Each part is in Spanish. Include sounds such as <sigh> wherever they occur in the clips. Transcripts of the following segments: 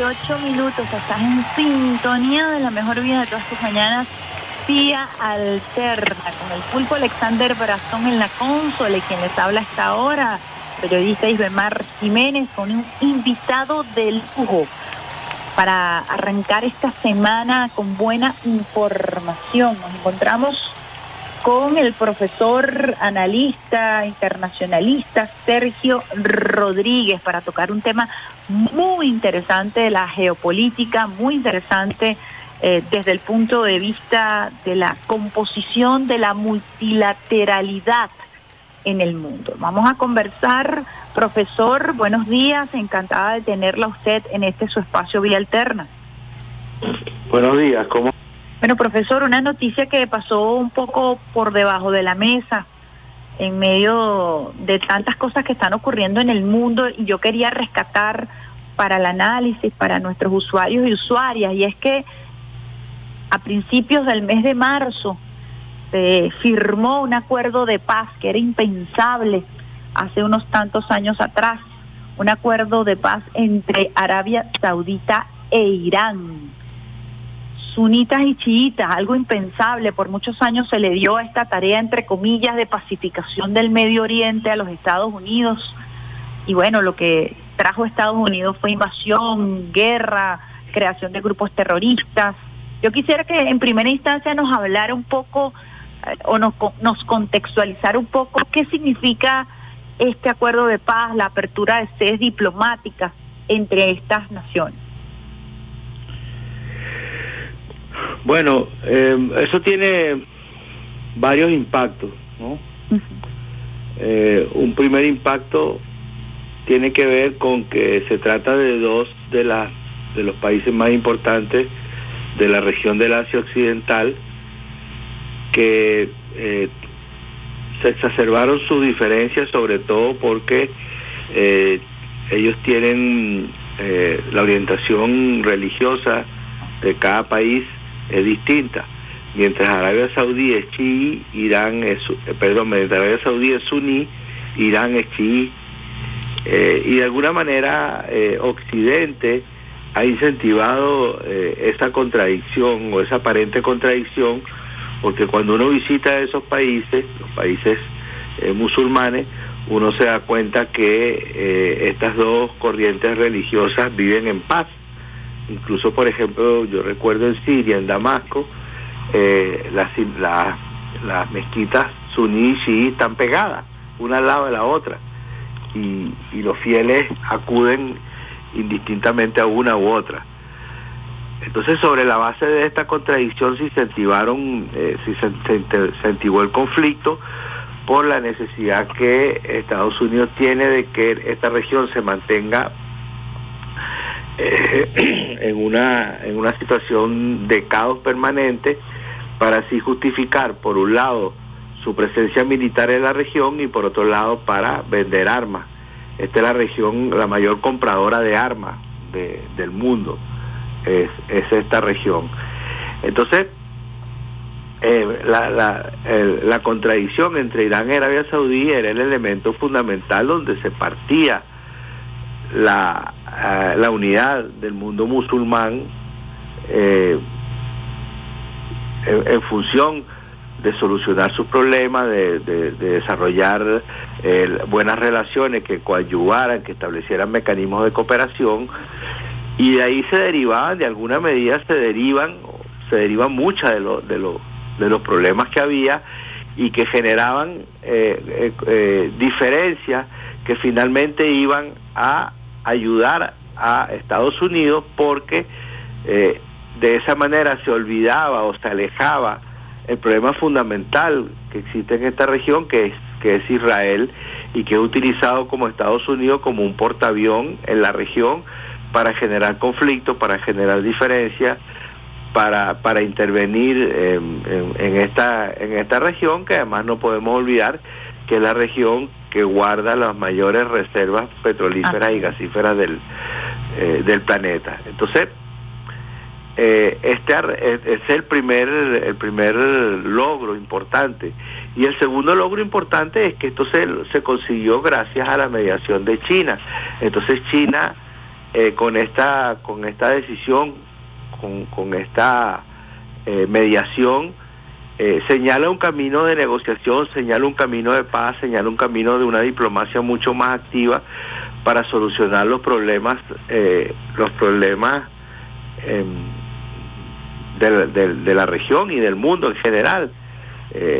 28 minutos. Estás en sintonía de la mejor vida de todas tus mañanas. Vía Alterna, con el pulpo Alexander Brazón en la consola y quien les habla hasta ahora, periodista Isbemar Jiménez, con un invitado de lujo para arrancar esta semana con buena información. Nos encontramos con el profesor analista internacionalista Sergio Rodríguez para tocar un tema muy interesante de la geopolítica, muy interesante eh, desde el punto de vista de la composición de la multilateralidad en el mundo. Vamos a conversar, profesor, buenos días, encantada de tenerla usted en este su espacio Vía Alterna. Buenos días, ¿cómo bueno, profesor, una noticia que pasó un poco por debajo de la mesa en medio de tantas cosas que están ocurriendo en el mundo y yo quería rescatar para el análisis, para nuestros usuarios y usuarias, y es que a principios del mes de marzo se firmó un acuerdo de paz que era impensable hace unos tantos años atrás, un acuerdo de paz entre Arabia Saudita e Irán sunitas y chiitas, algo impensable. Por muchos años se le dio esta tarea, entre comillas, de pacificación del Medio Oriente a los Estados Unidos. Y bueno, lo que trajo Estados Unidos fue invasión, guerra, creación de grupos terroristas. Yo quisiera que en primera instancia nos hablara un poco eh, o nos, nos contextualizara un poco qué significa este acuerdo de paz, la apertura de sedes diplomáticas entre estas naciones. Bueno, eh, eso tiene varios impactos, ¿no? Eh, un primer impacto tiene que ver con que se trata de dos de los países más importantes de la región del Asia Occidental que eh, se exacerbaron sus diferencias sobre todo porque ellos tienen la orientación religiosa de cada país es distinta. Mientras Arabia Saudí es chií, Irán es, eh, perdón, mientras Arabia Saudí es suní, Irán es chií. Eh, y de alguna manera eh, Occidente ha incentivado esa contradicción o esa aparente contradicción, porque cuando uno visita esos países, los países musulmanes, uno se da cuenta que estas dos corrientes religiosas viven en paz Incluso, por ejemplo, yo recuerdo en Siria, en Damasco, eh, las, mezquitas suní y chií están pegadas, una al lado de la otra. Y, los fieles acuden indistintamente a una u otra. Entonces, sobre la base de esta contradicción se incentivaron, eh, se, incentivó el conflicto por la necesidad que Estados Unidos tiene de que esta región se mantenga eh, <clears throat> en, una, en una situación de caos permanente para así justificar, por un lado, su presencia militar en la región y por otro lado, para vender armas. Esta es la región, la mayor compradora de armas del mundo, es, es, esta región. Entonces, eh, la, la contradicción entre Irán y Arabia Saudí era el elemento fundamental donde se partía la, eh, la unidad del mundo musulmán eh, en, función de solucionar sus problemas, de, desarrollar eh, buenas relaciones que coadyuvaran, que establecieran mecanismos de cooperación, y de ahí se derivaban, de alguna medida se derivan, se derivan muchas de, los de, de los problemas que había y que generaban diferencias que finalmente iban a ayudar a Estados Unidos porque eh, de esa manera se olvidaba o se alejaba el problema fundamental que existe en esta región, que es, que es Israel, y que es utilizado como Estados Unidos como un portaavión en la región para generar conflictos, para generar diferencias, para, para intervenir en, en, esta, en esta región, que además no podemos olvidar que es la región que guarda las mayores reservas petrolíferas y gasíferas del, eh, del planeta. Entonces, eh, este es el primer, el primer logro importante. Y el segundo logro importante es que esto se, se consiguió gracias a la mediación de China. Entonces China eh, con esta con esta decisión, con, con esta eh, mediación, eh, señala un camino de negociación, señala un camino de paz, señala un camino de una diplomacia mucho más activa para solucionar los problemas, los problemas em, de, la región y del mundo en general.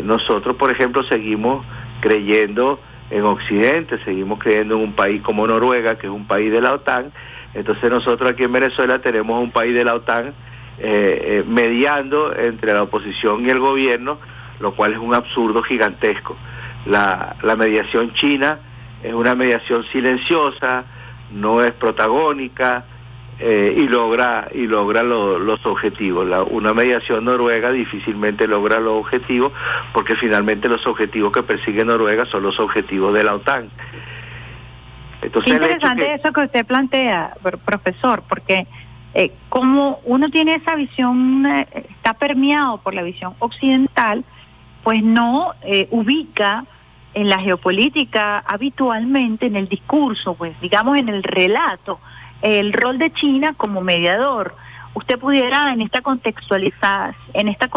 nosotros, por ejemplo, seguimos creyendo en Occidente, seguimos creyendo en un país como Noruega, que es un país de la OTAN, entonces nosotros aquí en Venezuela tenemos un país de la OTAN eh, eh, mediando entre la oposición y el gobierno, lo cual es un absurdo gigantesco. La, la mediación china es una mediación silenciosa, no es protagónica, eh, y logra y logra los objetivos. La, una mediación noruega difícilmente logra los objetivos porque finalmente los objetivos que persigue Noruega son los objetivos de la OTAN. Entonces, interesante eso que usted plantea, profesor, porque eh, como uno tiene esa visión, eh, está permeado por la visión occidental, pues no eh, ubica en la geopolítica habitualmente en el discurso, pues digamos en el relato el rol de China como mediador. Usted pudiera en esta contextualizar, en esta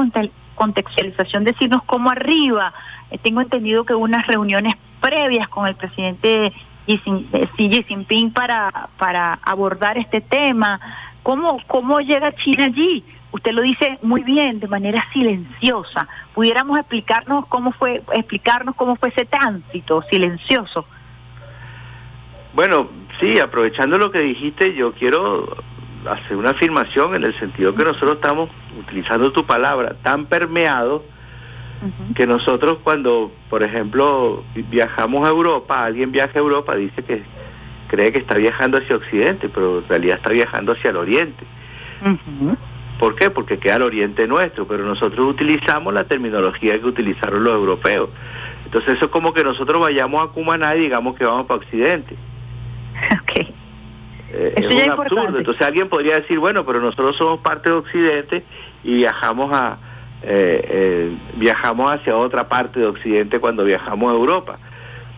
contextualización decirnos cómo arriba, eh, tengo entendido que hubo unas reuniones previas con el presidente Xi Jinping para, para abordar este tema. ¿Cómo, ¿Cómo llega China allí? Usted lo dice muy bien, de manera silenciosa. ¿Pudiéramos explicarnos cómo fue, explicarnos cómo fue ese tránsito silencioso? Bueno, sí, aprovechando lo que dijiste, yo quiero hacer una afirmación en el sentido que nosotros estamos utilizando tu palabra tan permeado que nosotros cuando, por ejemplo, viajamos a Europa, alguien viaja a Europa, dice que cree que está viajando hacia Occidente, pero en realidad está viajando hacia el Oriente. ¿Por qué? Porque queda el Oriente nuestro, pero nosotros utilizamos la terminología que utilizaron los europeos. Entonces eso es como que nosotros vayamos a Cumaná y digamos que vamos para Occidente. <laughs> Eh, es un absurdo. Entonces alguien podría decir, bueno, pero nosotros somos parte de Occidente y viajamos a eh, eh, viajamos hacia otra parte de Occidente cuando viajamos a Europa.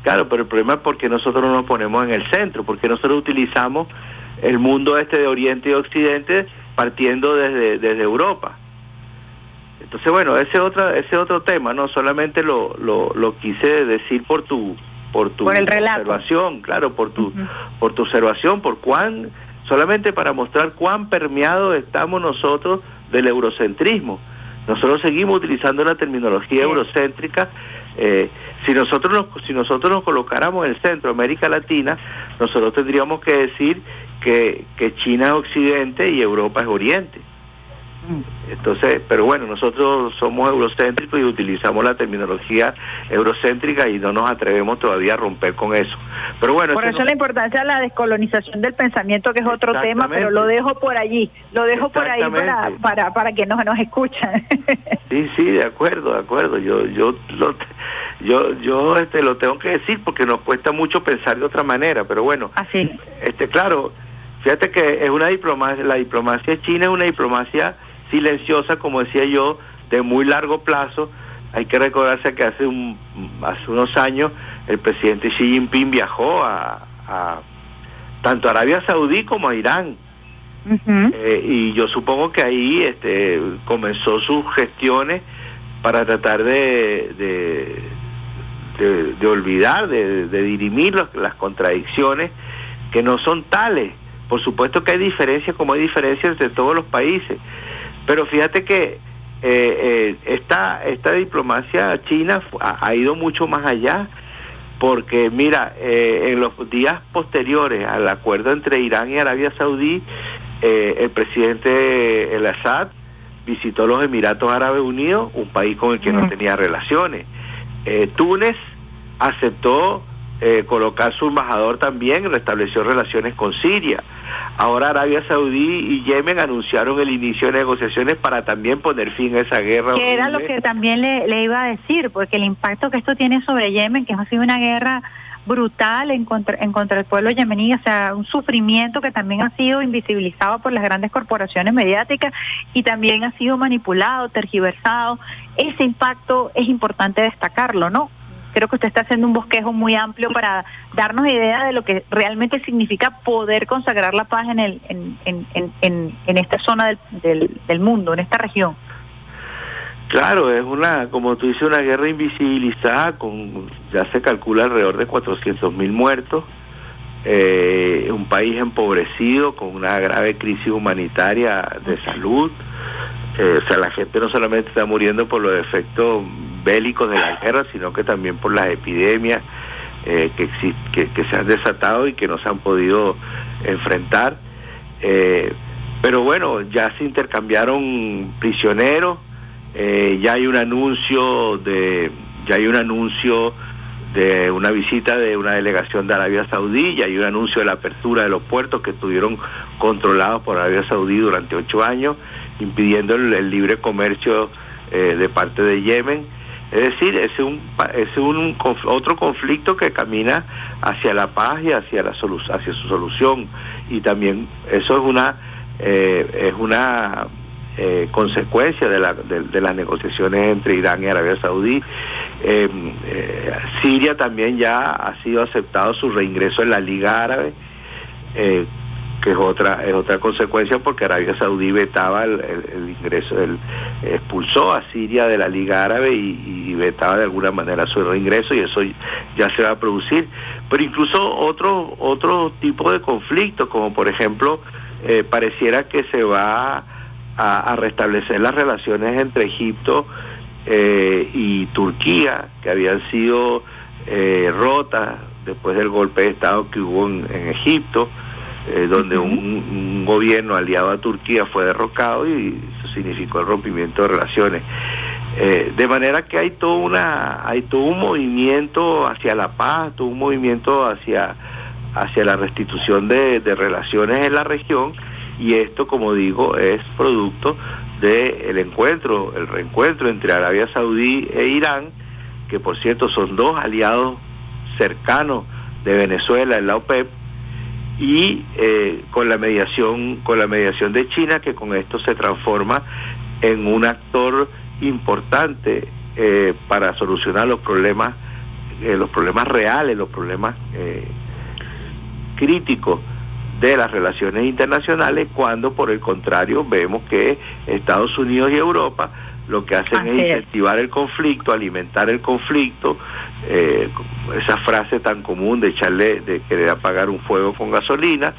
Claro, pero el problema es porque nosotros no nos ponemos en el centro, porque nosotros utilizamos el mundo este de Oriente y Occidente partiendo desde, desde Europa. Entonces, bueno, ese otro, ese otro tema, no solamente lo, lo, lo quise decir por tu por tu observación, claro, por tu, por tu observación, por cuán, solamente para mostrar cuán permeado estamos nosotros del eurocentrismo. Nosotros seguimos utilizando la terminología eurocéntrica. Eh, si nosotros nos, si nosotros nos colocáramos en el centro, América Latina, nosotros tendríamos que decir que, que China es Occidente y Europa es Oriente. Entonces, pero bueno, nosotros somos eurocéntricos y utilizamos la terminología eurocéntrica y no nos atrevemos todavía a romper con eso. Pero bueno, por eso la importancia de la descolonización del pensamiento, que es otro tema, pero lo dejo por allí, lo dejo por ahí para, para, para que nos, nos escuchen. <laughs> sí, sí, de acuerdo, de acuerdo. Yo, yo, lo, yo, yo, este, lo tengo que decir porque nos cuesta mucho pensar de otra manera, pero bueno, así, este, claro. Fíjate que es una diplomacia, la diplomacia china es una diplomacia silenciosa, como decía yo, de muy largo plazo. Hay que recordarse que hace, un, hace unos años el presidente Xi Jinping viajó a, tanto a Arabia Saudí como a Irán. Eh, y yo supongo que ahí este, comenzó sus gestiones para tratar de, de, de, olvidar, de, dirimir las contradicciones que no son tales. Por supuesto que hay diferencias como hay diferencias entre todos los países, pero fíjate que eh, eh, esta, esta diplomacia china ha, ido mucho más allá, porque mira, eh, en los días posteriores al acuerdo entre Irán y Arabia Saudí, el presidente El Assad visitó los Emiratos Árabes Unidos, un país con el que no tenía relaciones. Túnez aceptó colocar su embajador también, restableció relaciones con Siria. Ahora Arabia Saudí y Yemen anunciaron el inicio de negociaciones para también poner fin a esa guerra. Que era lo que también le, iba a decir, porque el impacto que esto tiene sobre Yemen, que ha sido una guerra brutal en contra, en contra del pueblo yemení, o sea, un sufrimiento que también ha sido invisibilizado por las grandes corporaciones mediáticas y también ha sido manipulado, tergiversado. Ese impacto es importante destacarlo, ¿no? Creo que usted está haciendo un bosquejo muy amplio para darnos idea de lo que realmente significa poder consagrar la paz en, el, en, en, en, esta zona del, del, del mundo, en esta región. Claro, es una, como tú dices, una guerra invisibilizada, con ya se calcula alrededor de 400 mil muertos, eh, un país empobrecido con una grave crisis humanitaria de salud, eh, o sea, la gente no solamente está muriendo por los efectos bélicos de la guerra, sino que también por las epidemias eh, que, que, que, se han desatado y que no se han podido enfrentar. pero bueno, ya se intercambiaron prisioneros, eh, ya hay un anuncio de ya hay un anuncio de una visita de una delegación de Arabia Saudí, ya hay un anuncio de la apertura de los puertos que estuvieron controlados por Arabia Saudí durante ocho años, impidiendo el, libre comercio eh, de parte de Yemen. Es decir, es un, es un otro conflicto que camina hacia la paz y hacia, la hacia su solución. Y también eso es una, eh, es una eh, consecuencia de, la, de, las negociaciones entre Irán y Arabia Saudí. Eh, eh, Siria también ya ha sido aceptado su reingreso en la Liga Árabe, que es otra es otra consecuencia porque Arabia Saudí vetaba el, ingreso, el, expulsó a Siria de la Liga Árabe y, vetaba de alguna manera su reingreso y eso ya se va a producir. Pero incluso otro otro tipo de conflictos, como por ejemplo pareciera que se va a, restablecer las relaciones entre Egipto eh, y Turquía, que habían sido eh, rotas después del golpe de Estado que hubo en, Egipto, eh, donde un, gobierno aliado a Turquía fue derrocado y eso significó el rompimiento de relaciones. de manera que hay todo una hay todo un movimiento hacia la paz, todo un movimiento hacia hacia la restitución de relaciones en la región y esto, como digo, es producto del encuentro, el reencuentro entre Arabia Saudí e Irán, que por cierto son dos aliados cercanos de Venezuela en la OPEP, y eh, con la mediación con la mediación de China que con esto se transforma en un actor importante eh, para solucionar los problemas eh, los problemas reales los problemas críticos de las relaciones internacionales cuando por el contrario vemos que Estados Unidos y Europa lo que hacen es incentivar el conflicto, alimentar el conflicto, eh, esa frase tan común de echarle, de querer apagar un fuego con gasolina,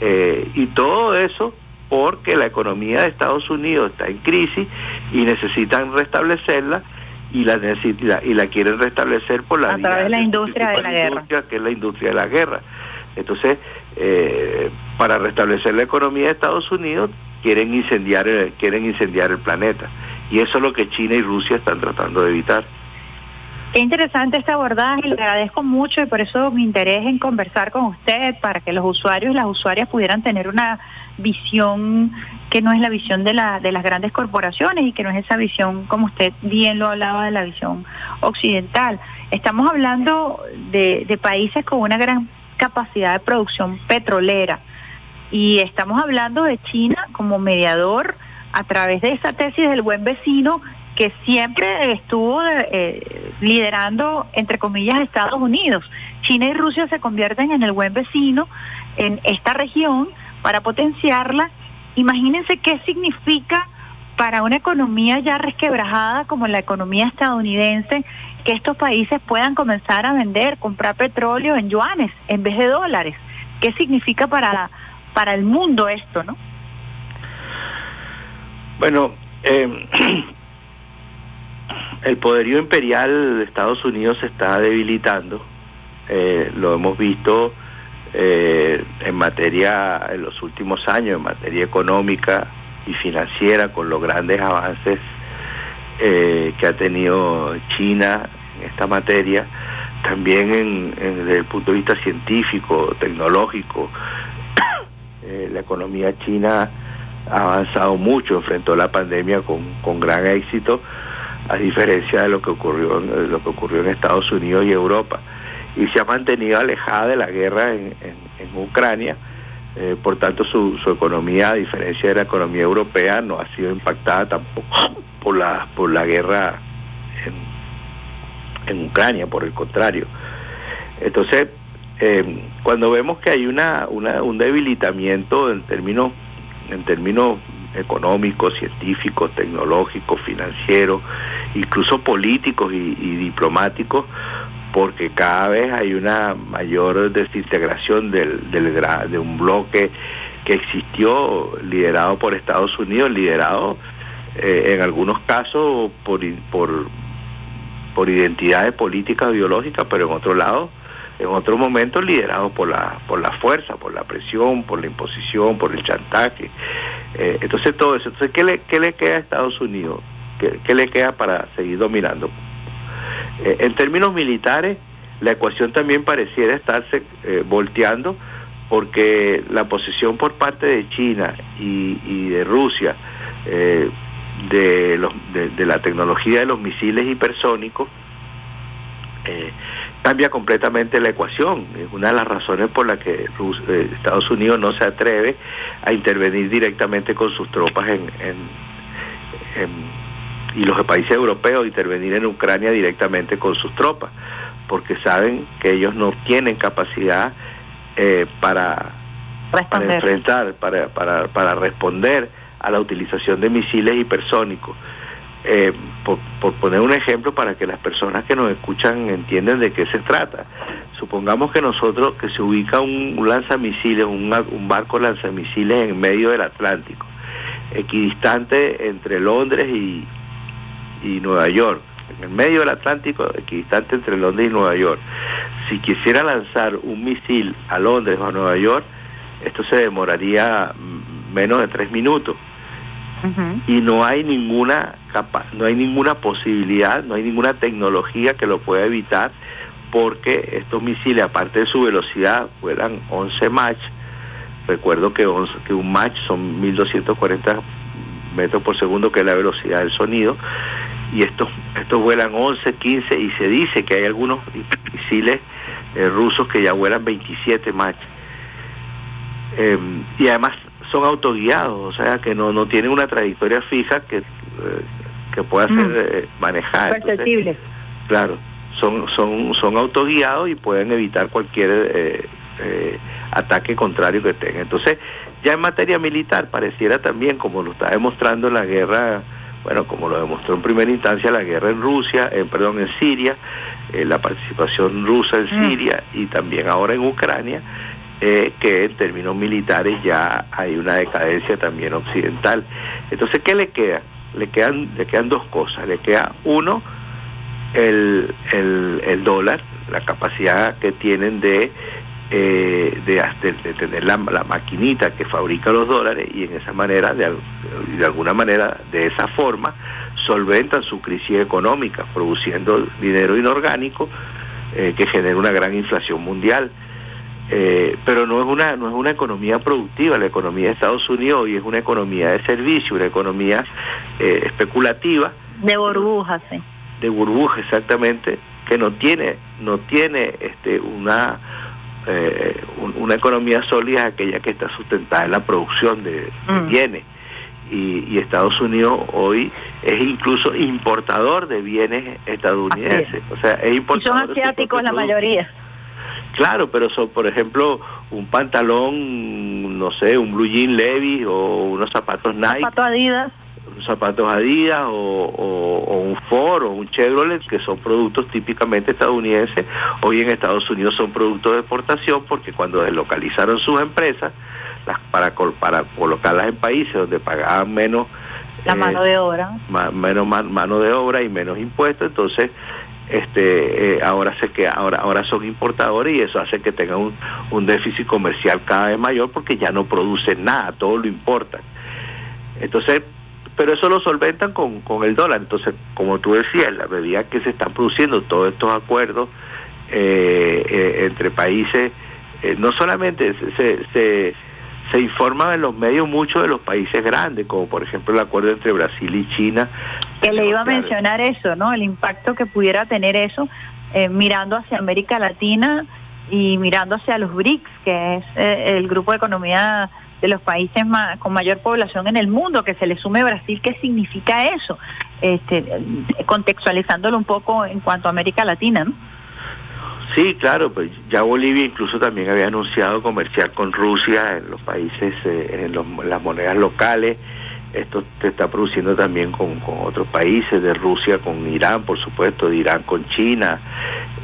eh, y todo eso porque la economía de Estados Unidos está en crisis y necesitan restablecerla y la, y la quieren restablecer por la, a la industria de la guerra. que es la industria de la guerra. Entonces, eh, para restablecer la economía de Estados Unidos, quieren incendiar, el, quieren incendiar el planeta. Y eso es lo que China y Rusia están tratando de evitar. Qué interesante este abordaje, le agradezco mucho y por eso mi interés en conversar con usted para que los usuarios y las usuarias pudieran tener una visión que no es la visión de, la, de las grandes corporaciones y que no es esa visión, como usted bien lo hablaba, de la visión occidental. Estamos hablando de, de países con una gran capacidad de producción petrolera. Y estamos hablando de China como mediador a través de esa tesis del buen vecino que siempre estuvo eh, liderando, entre comillas, Estados Unidos. China y Rusia se convierten en el buen vecino en esta región para potenciarla. Imagínense qué significa para una economía ya resquebrajada como la economía estadounidense que estos países puedan comenzar a vender, comprar petróleo en yuanes en vez de dólares. ¿Qué significa para, para el mundo esto, no? Bueno, eh, <clears throat> el poderío imperial de Estados Unidos se está debilitando. Eh, lo hemos visto eh, en materia, en los últimos años, en materia económica y financiera, con los grandes avances eh, que ha tenido China en esta materia, también en, desde el punto de vista científico, tecnológico. <clears throat> Eh, la economía china ha avanzado mucho, enfrentó la pandemia con, con gran éxito, a diferencia de lo que ocurrió en, lo que ocurrió en Estados Unidos y Europa, y se ha mantenido alejada de la guerra en, en, Ucrania. Eh, por tanto, su, economía, a diferencia de la economía europea, no ha sido impactada tampoco por la, por la guerra en Ucrania, por el contrario. Entonces, eh, cuando vemos que hay una, un debilitamiento en términos, en términos económicos, científicos, tecnológicos, financieros, incluso políticos y, diplomáticos, porque cada vez hay una mayor desintegración del, del, de un bloque que existió liderado por Estados Unidos, liderado eh, en algunos casos por, por, por identidades políticas biológicas, pero en otro lado, en otro momento liderado por la, por la fuerza, por la presión, por la imposición, por el chantaje. Eh, entonces todo eso. Entonces, ¿qué le, qué le queda a Estados Unidos? ¿Qué, le queda para seguir dominando? Eh, en términos militares, la ecuación también pareciera estarse volteando porque la posición por parte de China y, de Rusia eh, de, los, de, la tecnología de los misiles hipersónicos eh, cambia completamente la ecuación. Es una de las razones por las que eh, Estados Unidos no se atreve a intervenir directamente con sus tropas en, y los países europeos intervenir en Ucrania directamente con sus tropas, porque saben que ellos no tienen capacidad eh, para, para enfrentar, para, para, para responder a la utilización de misiles hipersónicos. Eh, por, poner un ejemplo para que las personas que nos escuchan entiendan de qué se trata. Supongamos que nosotros, que se ubica un, lanzamisiles, un, un barco lanzamisiles en medio del Atlántico, equidistante entre Londres y, y Nueva York, en el medio del Atlántico, equidistante entre Londres y Nueva York si quisiera lanzar un misil a Londres o a Nueva York, esto se demoraría menos de tres minutos. Y no hay ninguna capa no hay ninguna posibilidad, no hay ninguna tecnología que lo pueda evitar, porque estos misiles, aparte de su velocidad, vuelan 11 Mach. Recuerdo que, que un Mach son 1240 metros por segundo, que es la velocidad del sonido, y estos, estos vuelan 11, 15, y se dice que hay algunos misiles eh, rusos que ya vuelan 27 Mach. Em, y además son autoguiados, o sea que no, no tienen una trayectoria fija que, eh, que pueda ser mm. eh, manejada. claro, son, son, son autoguiados y pueden evitar cualquier ataque contrario que tengan. Entonces, ya en materia militar pareciera también, como lo está demostrando la guerra, bueno, como lo demostró en primera instancia la guerra en Rusia, en, perdón, en Siria, eh, la participación rusa en mm. Siria y también ahora en Ucrania, eh, que en términos militares ya hay una decadencia también occidental. Entonces, ¿qué le queda? Le quedan, le quedan dos cosas. Le queda uno, el, el, dólar, la capacidad que tienen de, eh, de, tener la, la, maquinita que fabrica los dólares y en esa manera, de, de alguna manera, de esa forma, solventan su crisis económica, produciendo dinero inorgánico eh, que genera una gran inflación mundial. Eh, pero no es una no es una economía productiva la economía de Estados Unidos hoy es una economía de servicio una economía eh, especulativa de burbujas sí. de burbujas exactamente que no tiene no tiene este una una economía sólida aquella que está sustentada en la producción de, mm. bienes y, Estados Unidos hoy es incluso importador de bienes estadounidenses. O sea, es importador. Y son asiáticos la mayoría. Claro, pero son, por ejemplo, un pantalón, no sé, un blue jean Levi o unos zapatos Nike. Zapatos Adidas. Zapatos Adidas o, un Ford o un Chevrolet, que son productos típicamente estadounidenses, hoy en Estados Unidos son productos de exportación porque cuando deslocalizaron sus empresas, para, para colocarlas en países donde pagaban menos la mano de obra menos mano de obra y menos impuestos entonces este eh, ahora se que ahora ahora son importadores y eso hace que tengan un, un déficit comercial cada vez mayor porque ya no producen nada todo lo importan. Entonces pero eso lo solventan con, con el dólar. Entonces como tú decías la medida que se están produciendo todos estos acuerdos eh, eh, entre países no solamente se, se se informan en los medios muchos de los países grandes, como por ejemplo el acuerdo entre Brasil y China. Que le iba a mencionar eso, ¿no? El impacto que pudiera tener eso eh, mirando hacia América Latina y mirando hacia los BRICS, que es eh, el grupo de economía de los países con mayor población en el mundo, que se le sume Brasil, ¿qué significa eso? Este, contextualizándolo un poco en cuanto a América Latina, ¿no? Sí, claro, pues ya Bolivia incluso también había anunciado comerciar con Rusia en los países, eh, en, las monedas locales. Esto se está produciendo también con, otros países, de Rusia con Irán, por supuesto, de Irán con China.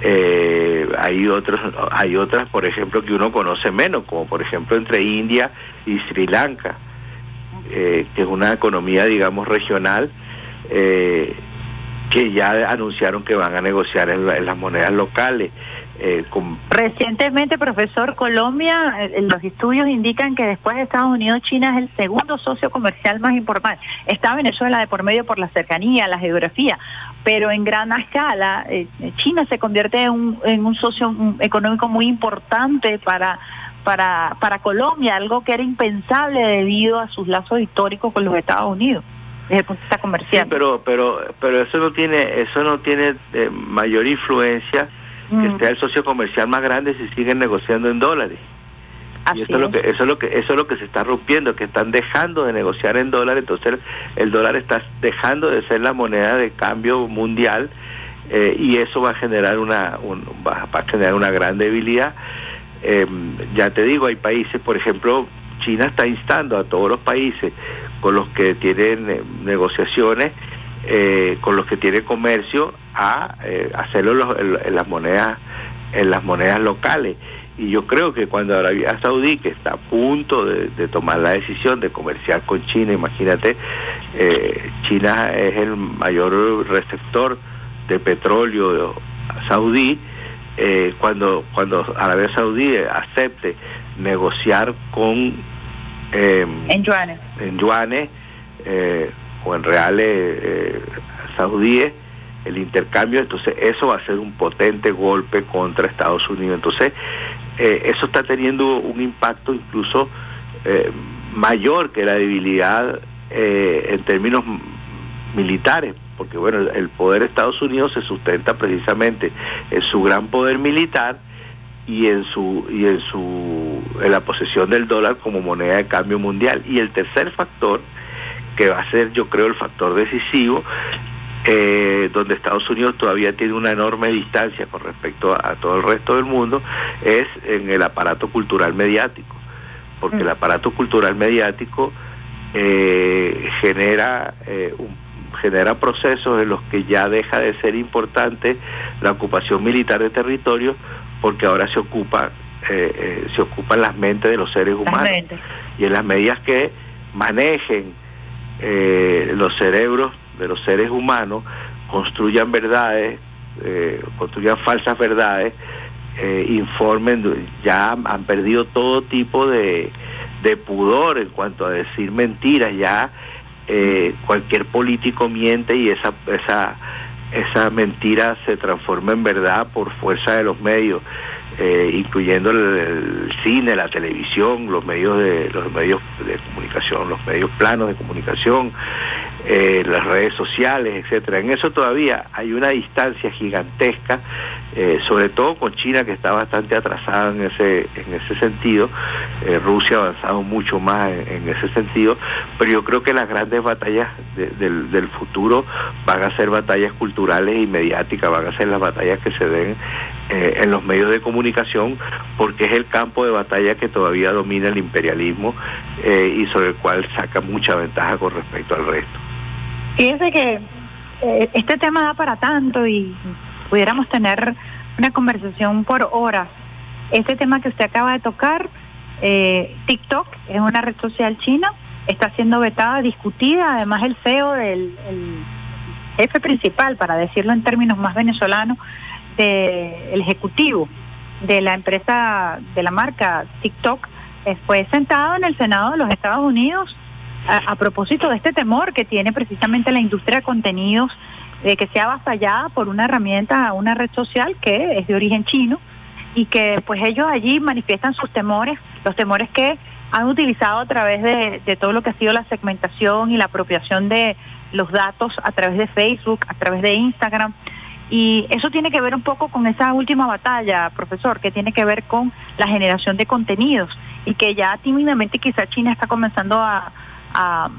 Eh, hay otros, hay otras, por ejemplo, que uno conoce menos, como por ejemplo entre India y Sri Lanka, eh, que es una economía, digamos, regional. Eh, que ya anunciaron que van a negociar en, las monedas locales. Eh, Recientemente, profesor, Colombia, eh, los estudios indican que después de Estados Unidos, China es el segundo socio comercial más importante. Está Venezuela de por medio por la cercanía, la geografía, pero en gran escala, eh, China se convierte en un, en un socio económico muy importante para para, para Colombia, algo que era impensable debido a sus lazos históricos con los Estados Unidos desde el punto de vista comercial. Sí, pero, pero, pero eso no tiene, eso no tiene eh, mayor influencia que mm. sea el socio comercial más grande si siguen negociando en dólares. y eso es. lo que eso es lo que eso es lo que se está rompiendo, que están dejando de negociar en dólares, entonces el, dólar está dejando de ser la moneda de cambio mundial eh, y eso va a generar una va, a generar una gran debilidad. Em, ya te digo, hay países, por ejemplo, China está instando a todos los países con los que tienen eh, negociaciones, eh, con los que tiene comercio, a eh, hacerlo en, las monedas en las monedas locales. Y yo creo que cuando Arabia Saudí, que está a punto de, tomar la decisión de comerciar con China, imagínate, China es el mayor receptor de petróleo saudí, cuando, cuando Arabia Saudí acepte negociar con eh, en yuanes. En yuanes eh, o en reales eh, saudíes, el intercambio, entonces eso va a ser un potente golpe contra Estados Unidos. Entonces, eh, eso está teniendo un impacto incluso mayor que la debilidad en términos militares, porque bueno, el poder de Estados Unidos se sustenta precisamente en su gran poder militar y en su y en su en la posesión del dólar como moneda de cambio mundial y el tercer factor que va a ser yo creo el factor decisivo eh, donde Estados Unidos todavía tiene una enorme distancia con respecto a, todo el resto del mundo es en el aparato cultural mediático porque el mm. aparato cultural mediático eh, genera eh, genera procesos en los que ya deja de ser importante la ocupación militar de territorio porque ahora se ocupa eh, eh, se ocupan las mentes de los seres humanos. y en las medidas que manejen eh, los cerebros de los seres humanos construyan verdades construyan falsas verdades informen ya han perdido todo tipo de, de pudor en cuanto a decir mentiras ya cualquier político miente y esa esa esa mentira se transforma en verdad por fuerza de los medios, eh, incluyendo el, cine, la televisión, los medios de los medios de comunicación, los medios planos de comunicación, eh, las redes sociales, etcétera. En eso todavía hay una distancia gigantesca, eh, sobre todo con China que está bastante atrasada en ese en ese sentido. Eh, Rusia ha avanzado mucho más en, ese sentido, pero yo creo que las grandes batallas del, del futuro van a ser batallas culturales y mediáticas, van a ser las batallas que se den en los medios de comunicación, porque es el campo de batalla que todavía domina el imperialismo y sobre el cual saca mucha ventaja con respecto al resto. Fíjese que eh, este tema da para tanto y pudiéramos tener una conversación por horas. Este tema que usted acaba de tocar, eh, TikTok, es una red social china, está siendo vetada, discutida, además el CEO del jefe principal, para decirlo en términos más venezolanos, del ejecutivo de la empresa, de la marca TikTok, eh, fue sentado en el Senado de los Estados Unidos a, propósito de este temor que tiene precisamente la industria de contenidos de que sea avasallada por una herramienta, una red social que es de origen chino y que pues ellos allí manifiestan sus temores, los temores que han utilizado a través de, de todo lo que ha sido la segmentación y la apropiación de los datos a través de Facebook, a través de Instagram. Y eso tiene que ver un poco con esa última batalla, profesor, que tiene que ver con la generación de contenidos y que ya tímidamente quizá China está comenzando a, a,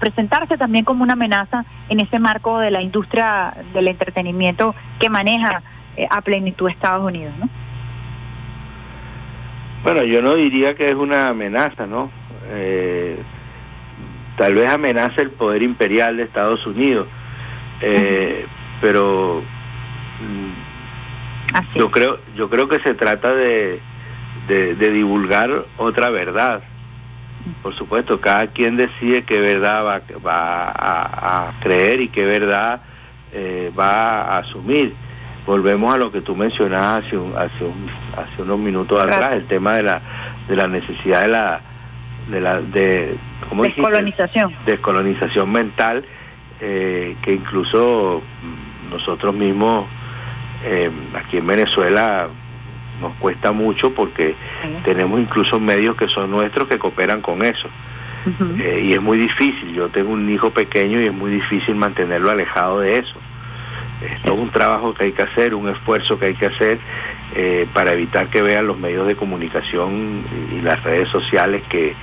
presentarse también como una amenaza en ese marco de la industria del entretenimiento que maneja eh, a plenitud Estados Unidos, ¿no? Bueno, yo no diría que es una amenaza, ¿no? Eh, tal vez amenaza el poder imperial de Estados Unidos, eh, pero mm, yo creo yo creo que se trata de, de, divulgar otra verdad. Por supuesto, cada quien decide qué verdad va, va a, creer y qué verdad eh, va a asumir. Volvemos a lo que tú mencionabas hace, hace, hace unos minutos atrás, el tema de la, de la necesidad de la, de la de, ¿cómo descolonización. Descolonización mental, eh, que incluso nosotros mismos eh, aquí en Venezuela nos cuesta mucho porque tenemos incluso medios que son nuestros que cooperan con eso. Eh, y es muy difícil, yo tengo un hijo pequeño y es muy difícil mantenerlo alejado de eso. Es todo un trabajo que hay que hacer, un esfuerzo que hay que hacer eh, para evitar que vean los medios de comunicación y las redes sociales que,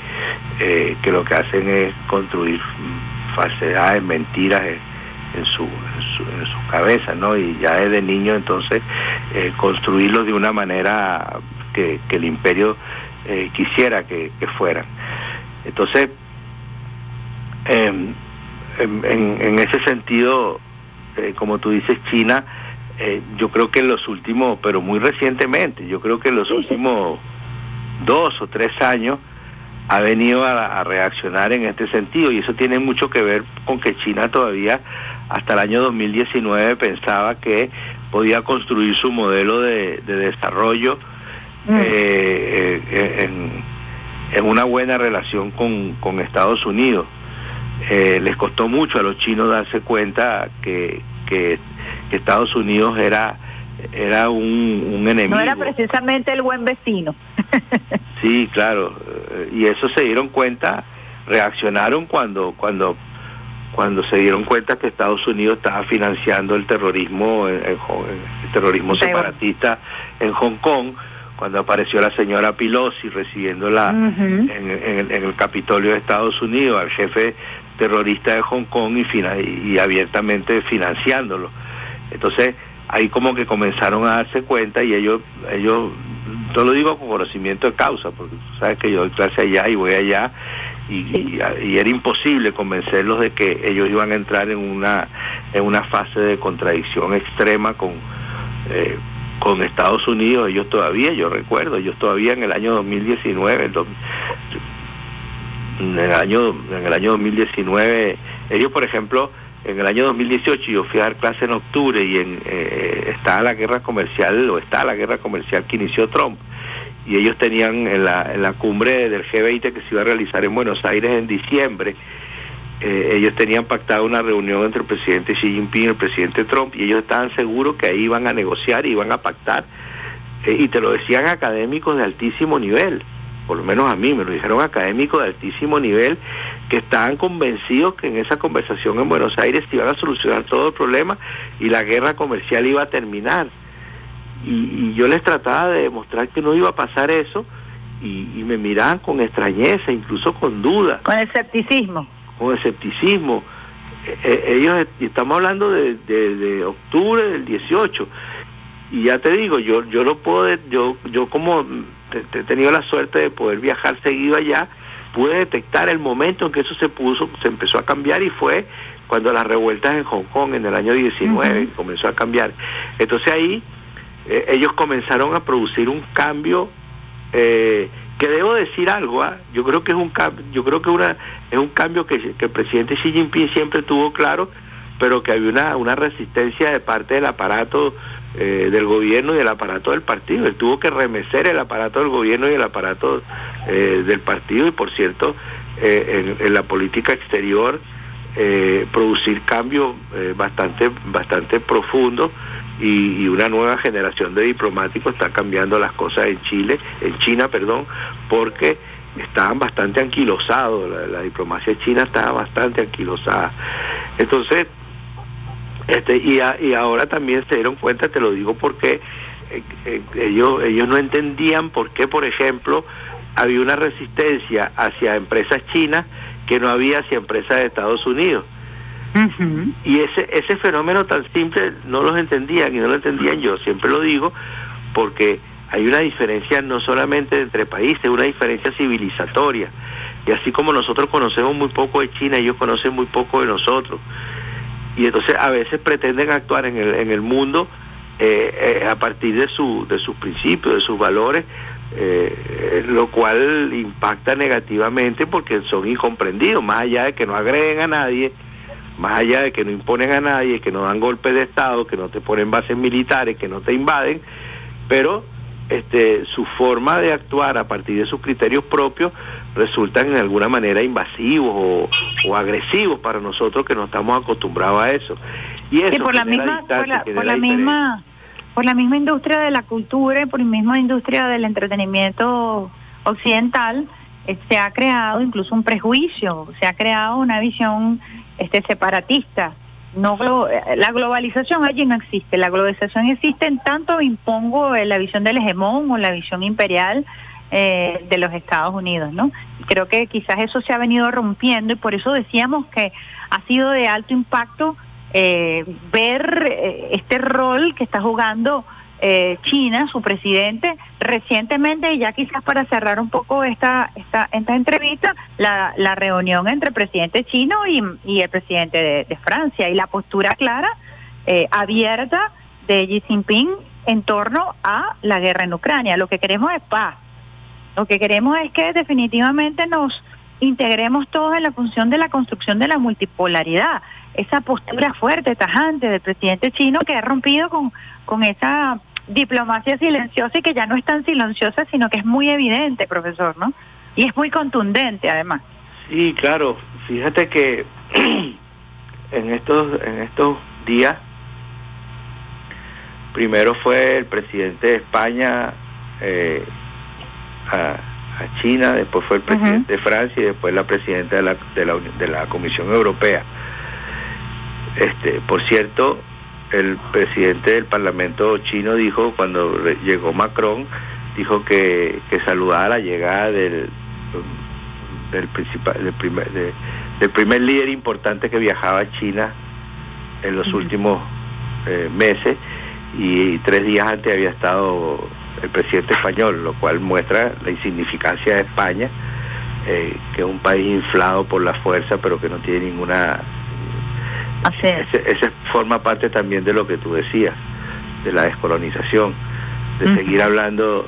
eh, que lo que hacen es construir falsedades, mentiras en, su, en, su, cabeza, ¿no? Y ya desde niño entonces eh, construirlos de una manera que, el imperio quisiera que, que fueran. Entonces, em, en, en ese sentido, eh, como tú dices, China, eh, yo creo que en los últimos, pero muy recientemente, yo creo que en los últimos dos o tres años ha venido a, reaccionar en este sentido y eso tiene mucho que ver con que China todavía hasta el año 2019 pensaba que podía construir su modelo de, desarrollo mm. eh, en, en, una buena relación con, con Estados Unidos. Eh, les costó mucho a los chinos darse cuenta que, que, Estados Unidos era era un, enemigo. No era precisamente el buen vecino. sí, claro. Y eso se dieron cuenta, reaccionaron cuando cuando cuando se dieron cuenta que Estados Unidos estaba financiando el terrorismo, el, terrorismo separatista en Hong Kong, cuando apareció la señora Pelosi recibiéndola en, en, el Capitolio de Estados Unidos al jefe terrorista de Hong Kong y, y abiertamente financiándolo. Entonces, ahí como que comenzaron a darse cuenta y ellos, ellos, todo lo digo con conocimiento de causa, porque tú sabes que yo doy clase allá y voy allá y, era imposible convencerlos de que ellos iban a entrar en una, en una fase de contradicción extrema con... Eh, con Estados Unidos, ellos todavía, yo recuerdo, ellos todavía en el año 2019, el en el año en el año 2019 ellos por ejemplo en el año 2018 yo fui a dar clase en octubre y en eh, estaba la guerra comercial o está la guerra comercial que inició Trump y ellos tenían en la, en la cumbre del G20 que se iba a realizar en Buenos Aires en diciembre eh, ellos tenían pactado una reunión entre el presidente Xi Jinping y el presidente Trump y ellos estaban seguros que ahí iban a negociar y iban a pactar eh, y te lo decían académicos de altísimo nivel por lo menos a mí me lo dijeron académicos de altísimo nivel, que estaban convencidos que en esa conversación en Buenos Aires se iban a solucionar todo el problema y la guerra comercial iba a terminar. Y, yo les trataba de demostrar que no iba a pasar eso y, me miraban con extrañeza, incluso con duda. Con escepticismo. Con escepticismo. E, e, ellos, estamos hablando de, de, de octubre del 18 y ya te digo, yo yo no puedo, yo yo como he tenido la suerte de poder viajar seguido allá, pude detectar el momento en que eso se puso, se empezó a cambiar y fue cuando las revueltas en Hong Kong en el año 19 comenzó a cambiar. Entonces ahí eh, ellos comenzaron a producir un cambio eh, que debo decir algo, ¿ah? yo creo que es un yo creo que una es un cambio que, el presidente Xi Jinping siempre tuvo claro, pero que había una, una resistencia de parte del aparato eh, del gobierno y del aparato del partido. Él tuvo que remecer el aparato del gobierno y el aparato eh, del partido y, por cierto, eh, en, la política exterior producir cambios bastante, bastante profundos y, una nueva generación de diplomáticos está cambiando las cosas en Chile, en China, perdón, porque estaban bastante anquilosados, la, la diplomacia china estaba bastante anquilosada. Entonces, este, y, y ahora también se dieron cuenta, te lo digo porque eh, eh, ellos, ellos no entendían por qué, por ejemplo, había una resistencia hacia empresas chinas que no había hacia empresas de Estados Unidos. Y ese, ese fenómeno tan simple no los entendían y no lo entendían yo, siempre lo digo, porque hay una diferencia no solamente entre países, una diferencia civilizatoria. Y así como nosotros conocemos muy poco de China, ellos conocen muy poco de nosotros. Y entonces a veces pretenden actuar en el, en el mundo eh, eh, a partir de, su, de sus principios, de sus valores, eh, lo cual impacta negativamente porque son incomprendidos, más allá de que no agreden a nadie, más allá de que no imponen a nadie, que no dan golpes de Estado, que no te ponen bases militares, que no te invaden, pero este, su forma de actuar a partir de sus criterios propios resultan en alguna manera invasivos o, agresivos para nosotros que no estamos acostumbrados a eso. Y eso por la misma, por la, misma por la misma industria de la cultura y por la misma industria del entretenimiento occidental eh, se ha creado incluso un prejuicio, se ha creado una visión este separatista. No eh, la globalización allí no existe, la globalización existe en tanto impongo eh, la visión del hegemón o la visión imperial de los Estados Unidos, ¿no? Creo que quizás eso se ha venido rompiendo y por eso decíamos que ha sido de alto impacto eh, ver eh, este rol que está jugando eh, China, su presidente, recientemente, y ya quizás para cerrar un poco esta, esta, esta entrevista, la, la reunión entre el presidente chino y, el presidente de, Francia, y la postura clara, abierta de Xi Jinping en torno a la guerra en Ucrania. Lo que queremos es paz. Lo que queremos es que definitivamente nos integremos todos en la función de la construcción de la multipolaridad esa postura fuerte, tajante del presidente chino que ha rompido con, con esa diplomacia silenciosa y que ya no es tan silenciosa, sino que es muy evidente, profesor, ¿no? Y es muy contundente, además. Sí, claro. Fíjate que <clears throat> en estos en estos días primero fue el presidente de España eh, a, China, después fue el presidente de Francia y después la presidenta de la, de la, de la Comisión Europea. Este, por cierto, el presidente del Parlamento chino dijo cuando llegó Macron dijo que, que saludaba la llegada del del principal del primer del primer líder importante que viajaba a China en los últimos eh, meses y tres días antes había estado el presidente español, lo cual muestra la insignificancia de España, eh, que es un país inflado por la fuerza, pero que no tiene ninguna ese, forma parte también de lo que tú decías, de la descolonización, de seguir hablando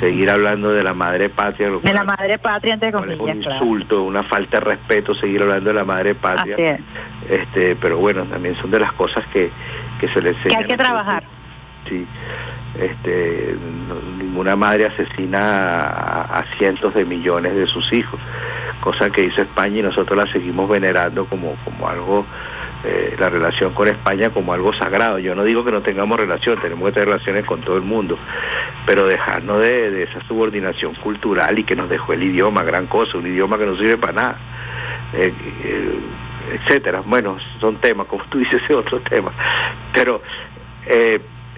seguir hablando de la madre patria. de la madre patria, entre comillas. un insulto, una falta de respeto seguir hablando de la madre patria. Este, pero bueno, también son de las cosas que, que se le enseña. Que hay que trabajar. Sí. Este, ninguna madre asesina a, cientos de millones de sus hijos, cosa que hizo España y nosotros la seguimos venerando como, como algo eh, la relación con España como algo sagrado. Yo no digo que no tengamos relación, tenemos que tener relaciones con todo el mundo, pero dejarnos de, esa subordinación cultural y que nos dejó el idioma, gran cosa, un idioma que no sirve para nada, eh, eh, etcétera. Bueno, son temas, como tú dices, <laughs> es otro tema. Pero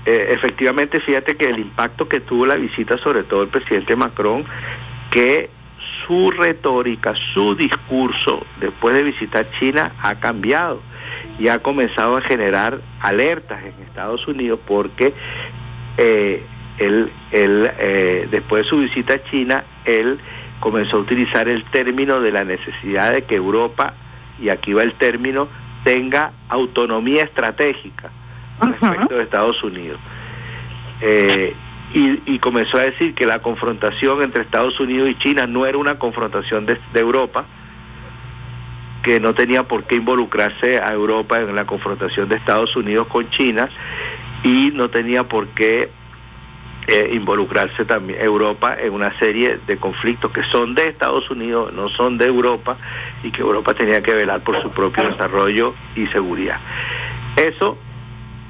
efectivamente, fíjate que el impacto que tuvo la visita, sobre todo el presidente Macron, que su retórica, su discurso después de visitar China ha cambiado y ha comenzado a generar alertas en Estados Unidos porque eh, él, él eh, después de su visita a China, él comenzó a utilizar el término de la necesidad de que Europa, y aquí va el término, tenga autonomía estratégica respecto de Estados Unidos. Eh, y, y, comenzó a decir que la confrontación entre Estados Unidos y China no era una confrontación de, de Europa, que no tenía por qué involucrarse a Europa en la confrontación de Estados Unidos con China y no tenía por qué eh, involucrarse también Europa en una serie de conflictos que son de Estados Unidos, no son de Europa y que Europa tenía que velar por su propio desarrollo y seguridad. Eso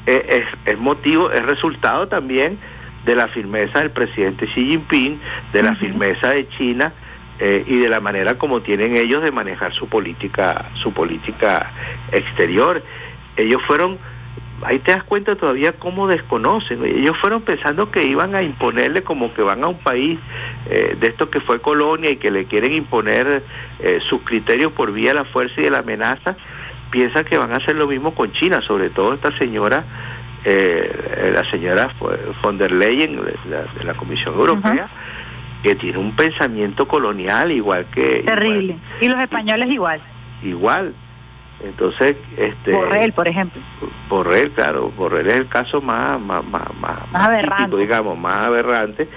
es, es motivo, es resultado también de la firmeza del presidente Xi Jinping, de la firmeza de China eh, y de la manera como tienen ellos de manejar su política, su política exterior. Ellos fueron, ahí te das cuenta todavía cómo desconocen, ellos fueron pensando que iban a imponerle como que van a un país eh, de esto que fue colonia y que le quieren imponer eh, sus criterios por vía de la fuerza y de la amenaza, piensan que van a hacer lo mismo con China, sobre todo esta señora, eh, la señora von der Leyen de la, Comisión Europea, que tiene un pensamiento colonial igual que... Terrible. y los españoles igual. Igual. Entonces, este... Borrell, por ejemplo. Borrell, claro, Borrell es el caso más, más, más, más, aberrante. digamos, más aberrante,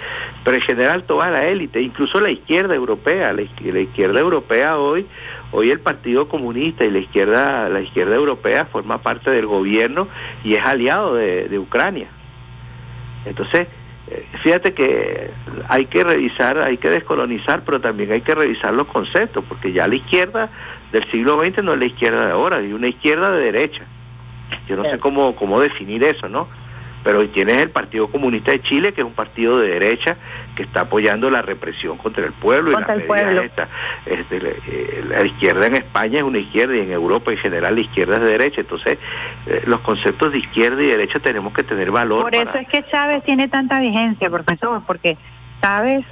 pero en general toda la élite, incluso la izquierda europea, la, izquierda europea hoy, hoy el Partido Comunista y la izquierda, la izquierda europea forma parte del gobierno y es aliado de, de Ucrania. Entonces, fíjate que hay que revisar, hay que descolonizar, pero también hay que revisar los conceptos, porque ya la izquierda del siglo XX no es la izquierda de ahora, es una izquierda de derecha. Yo no sé cómo, cómo definir eso, ¿no? Pero tienes el Partido Comunista de Chile, que es un partido de derecha que está apoyando la represión contra el pueblo. y el pueblo. este, eh, la, izquierda en España es una izquierda y en Europa en general la izquierda es de derecha. Entonces, eh, los conceptos de izquierda y derecha tenemos que tener valor. Por eso es que Chávez tiene tanta vigencia, profesor, porque Chávez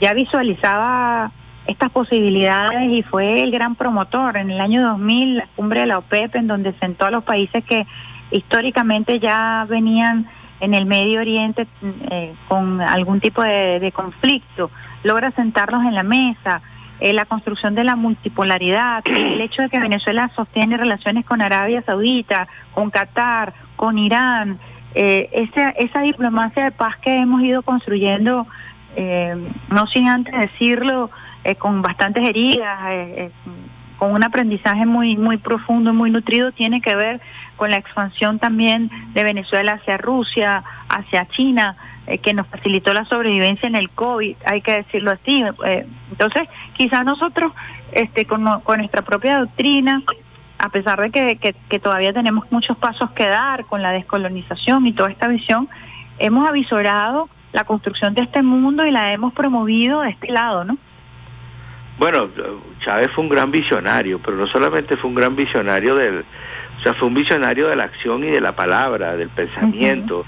ya visualizaba estas posibilidades y fue el gran promotor en el año 2000, la cumbre de la OPEP, en donde sentó a los países que históricamente ya venían en el Medio Oriente eh, con algún tipo de, conflicto, logra sentarlos en la mesa, eh, la construcción de la multipolaridad, <clears throat> el hecho de que Venezuela sostiene relaciones con Arabia Saudita, con Qatar, con Irán, eh, esa, esa diplomacia de paz que hemos ido construyendo, no sin antes decirlo, con bastantes heridas, con un aprendizaje muy muy profundo, muy nutrido, tiene que ver con la expansión también de Venezuela hacia Rusia, hacia China, eh, que nos facilitó la sobrevivencia en el COVID, hay que decirlo así. Eh, entonces, quizás nosotros, este, con, nuestra propia doctrina, a pesar de que, que, todavía tenemos muchos pasos que dar con la descolonización y toda esta visión, hemos avisorado la construcción de este mundo y la hemos promovido de este lado, ¿no? Bueno, Chávez fue un gran visionario, pero no solamente fue un gran visionario del, o sea, fue un visionario de la acción y de la palabra, del pensamiento.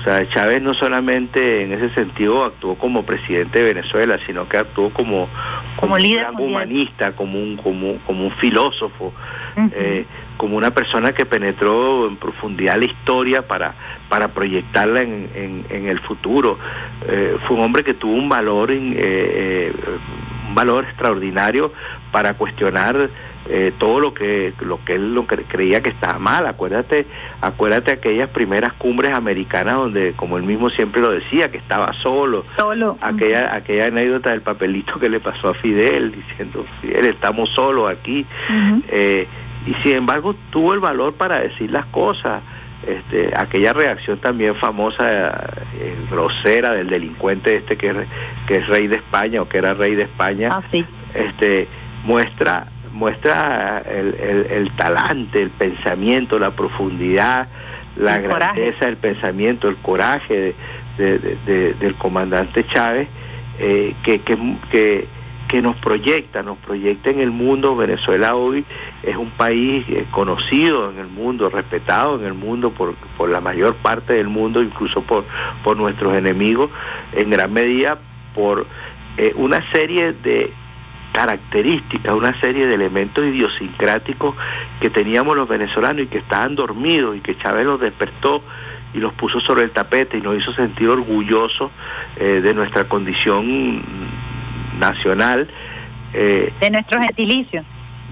O sea, Chávez no solamente en ese sentido actuó como presidente de Venezuela, sino que actuó como, como, un líder humanista, como un, como, como un filósofo, eh, como una persona que penetró en profundidad la historia para, para proyectarla en, en, el futuro. Eh, fue un hombre que tuvo un valor, eh, un valor extraordinario para cuestionar eh, todo lo que lo que él lo que creía que estaba mal. Acuérdate acuérdate aquellas primeras cumbres americanas donde como él mismo siempre lo decía que estaba solo. Solo. Aquella aquella anécdota del papelito que le pasó a Fidel diciendo Fidel estamos solos aquí eh, y sin embargo tuvo el valor para decir las cosas este, aquella reacción también famosa, eh, grosera del delincuente este que, que es rey de España o que era rey de España, ah, este, muestra muestra el, el, talante, el pensamiento, la profundidad, la grandeza del pensamiento, el coraje de, del comandante Chávez, eh, que, que, que, que, nos proyecta, nos proyecta en el mundo. Venezuela hoy es un país eh, conocido en el mundo, respetado en el mundo por, por la mayor parte del mundo, incluso por, por nuestros enemigos, en gran medida por eh, una serie de características, una serie de elementos idiosincráticos que teníamos los venezolanos y que estaban dormidos y que Chávez los despertó y los puso sobre el tapete y nos hizo sentir orgullosos eh, de nuestra condición nacional. Eh, de nuestro gentilicio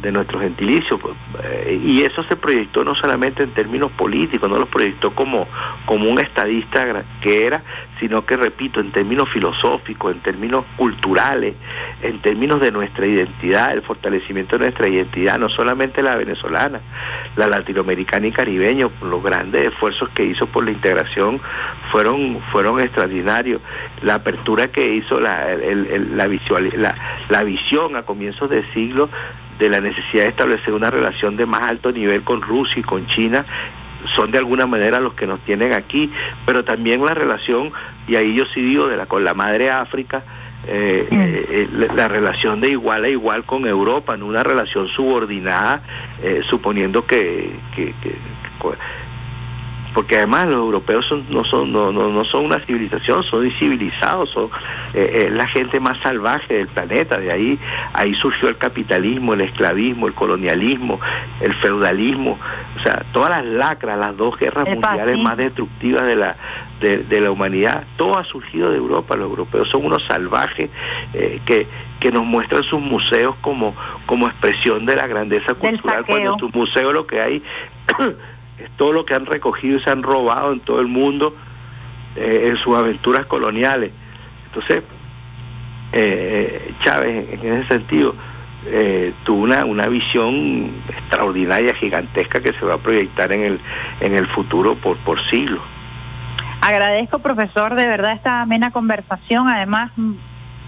de nuestro gentilicio pues, eh, y eso se proyectó no solamente en términos políticos, no lo proyectó como, como un estadista que era, sino que repito, en términos filosóficos, en términos culturales, en términos de nuestra identidad, el fortalecimiento de nuestra identidad, no solamente la venezolana, la latinoamericana y caribeña, los grandes esfuerzos que hizo por la integración fueron, fueron extraordinarios, la apertura que hizo la, visual, la, la visión a comienzos del siglo de la necesidad de establecer una relación de más alto nivel con Rusia y con China son de alguna manera los que nos tienen aquí, pero también la relación, y ahí yo sí digo, de la, con la madre África, eh, mm. eh, la, relación de igual a igual con Europa, no una relación subordinada, eh, suponiendo que, que, porque además los europeos no son no, no, no, son una civilización, son incivilizados, son eh, la gente más salvaje del planeta, de ahí ahí surgió el capitalismo, el esclavismo, el colonialismo, el feudalismo, o sea, todas las lacras, las dos guerras mundiales más destructivas de la de, la humanidad, todo ha surgido de Europa, los europeos son unos salvajes eh, que, que nos muestran sus museos como, como expresión de la grandeza cultural, cuando en sus museos lo que hay es todo lo que han recogido y se han robado en todo el mundo eh, en sus aventuras coloniales. Entonces, eh, Chávez, en ese sentido, eh, tuvo una, una visión extraordinaria, gigantesca, que se va a proyectar en el, en el futuro por, por siglos. Agradezco, profesor, de verdad esta amena conversación, además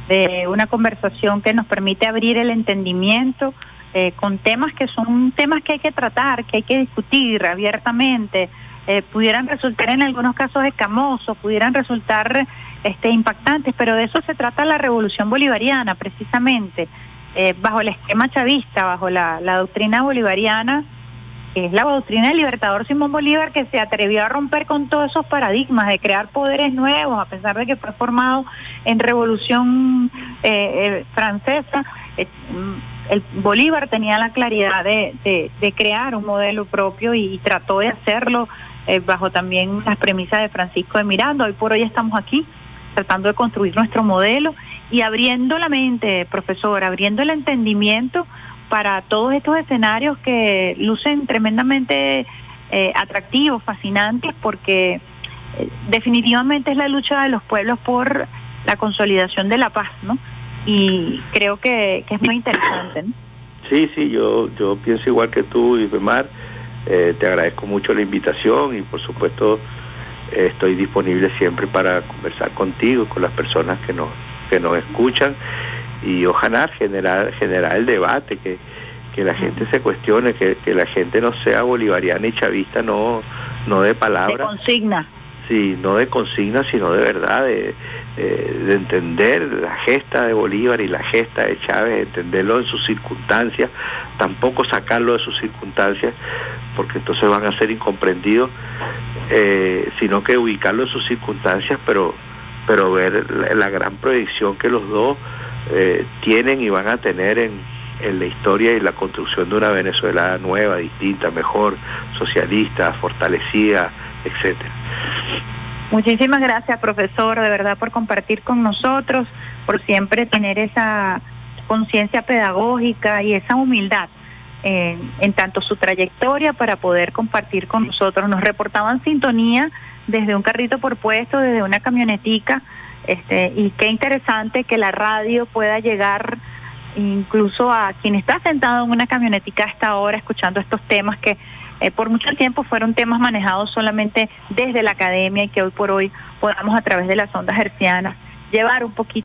de una conversación que nos permite abrir el entendimiento eh, con temas que son temas que hay que tratar, que hay que discutir abiertamente, eh, pudieran resultar en algunos casos escamosos, pudieran resultar este, impactantes, pero de eso se trata la revolución bolivariana, precisamente, eh, bajo el esquema chavista, bajo la, la doctrina bolivariana, que es la doctrina del libertador Simón Bolívar, que se atrevió a romper con todos esos paradigmas, de crear poderes nuevos, a pesar de que fue formado en revolución francesa el Bolívar tenía la claridad de, crear un modelo propio y, trató de hacerlo eh, bajo también las premisas de Francisco de Miranda. Hoy por hoy estamos aquí tratando de construir nuestro modelo y abriendo la mente, profesor, abriendo el entendimiento para todos estos escenarios que lucen tremendamente eh, atractivos, fascinantes, porque eh, definitivamente es la lucha de los pueblos por la consolidación de la paz, ¿no? Y creo que, es muy interesante. Sí, sí, yo, yo pienso igual que tú, y Eh, te agradezco mucho la invitación y por supuesto estoy disponible siempre para conversar contigo, con las personas que nos, que nos escuchan y ojalá generar, generar el debate, que, que la gente se cuestione, que, que la gente no sea bolivariana y chavista, no, no de palabras. De consigna. Sí, no de consigna, sino de verdad, de, de entender la gesta de Bolívar y la gesta de Chávez, entenderlo en sus circunstancias, tampoco sacarlo de sus circunstancias, porque entonces van a ser incomprendidos, eh, sino que ubicarlo en sus circunstancias, pero, pero ver la, gran proyección que los dos eh, tienen y van a tener en, en la historia y la construcción de una Venezuela nueva, distinta, mejor, socialista, fortalecida, etcétera. Muchísimas gracias, profesor, de verdad, por compartir con nosotros, por siempre tener esa conciencia pedagógica y esa humildad en tanto su trayectoria para poder compartir con nosotros. Nos reportaban sintonía desde un carrito por puesto, desde una camionetica, este, y qué interesante que la radio pueda llegar incluso a quien está sentado en una camionetica a esta hora escuchando estos temas que eh, por mucho tiempo fueron temas manejados solamente desde la academia y que hoy por hoy podamos a través de las ondas hercianas llevar un poquito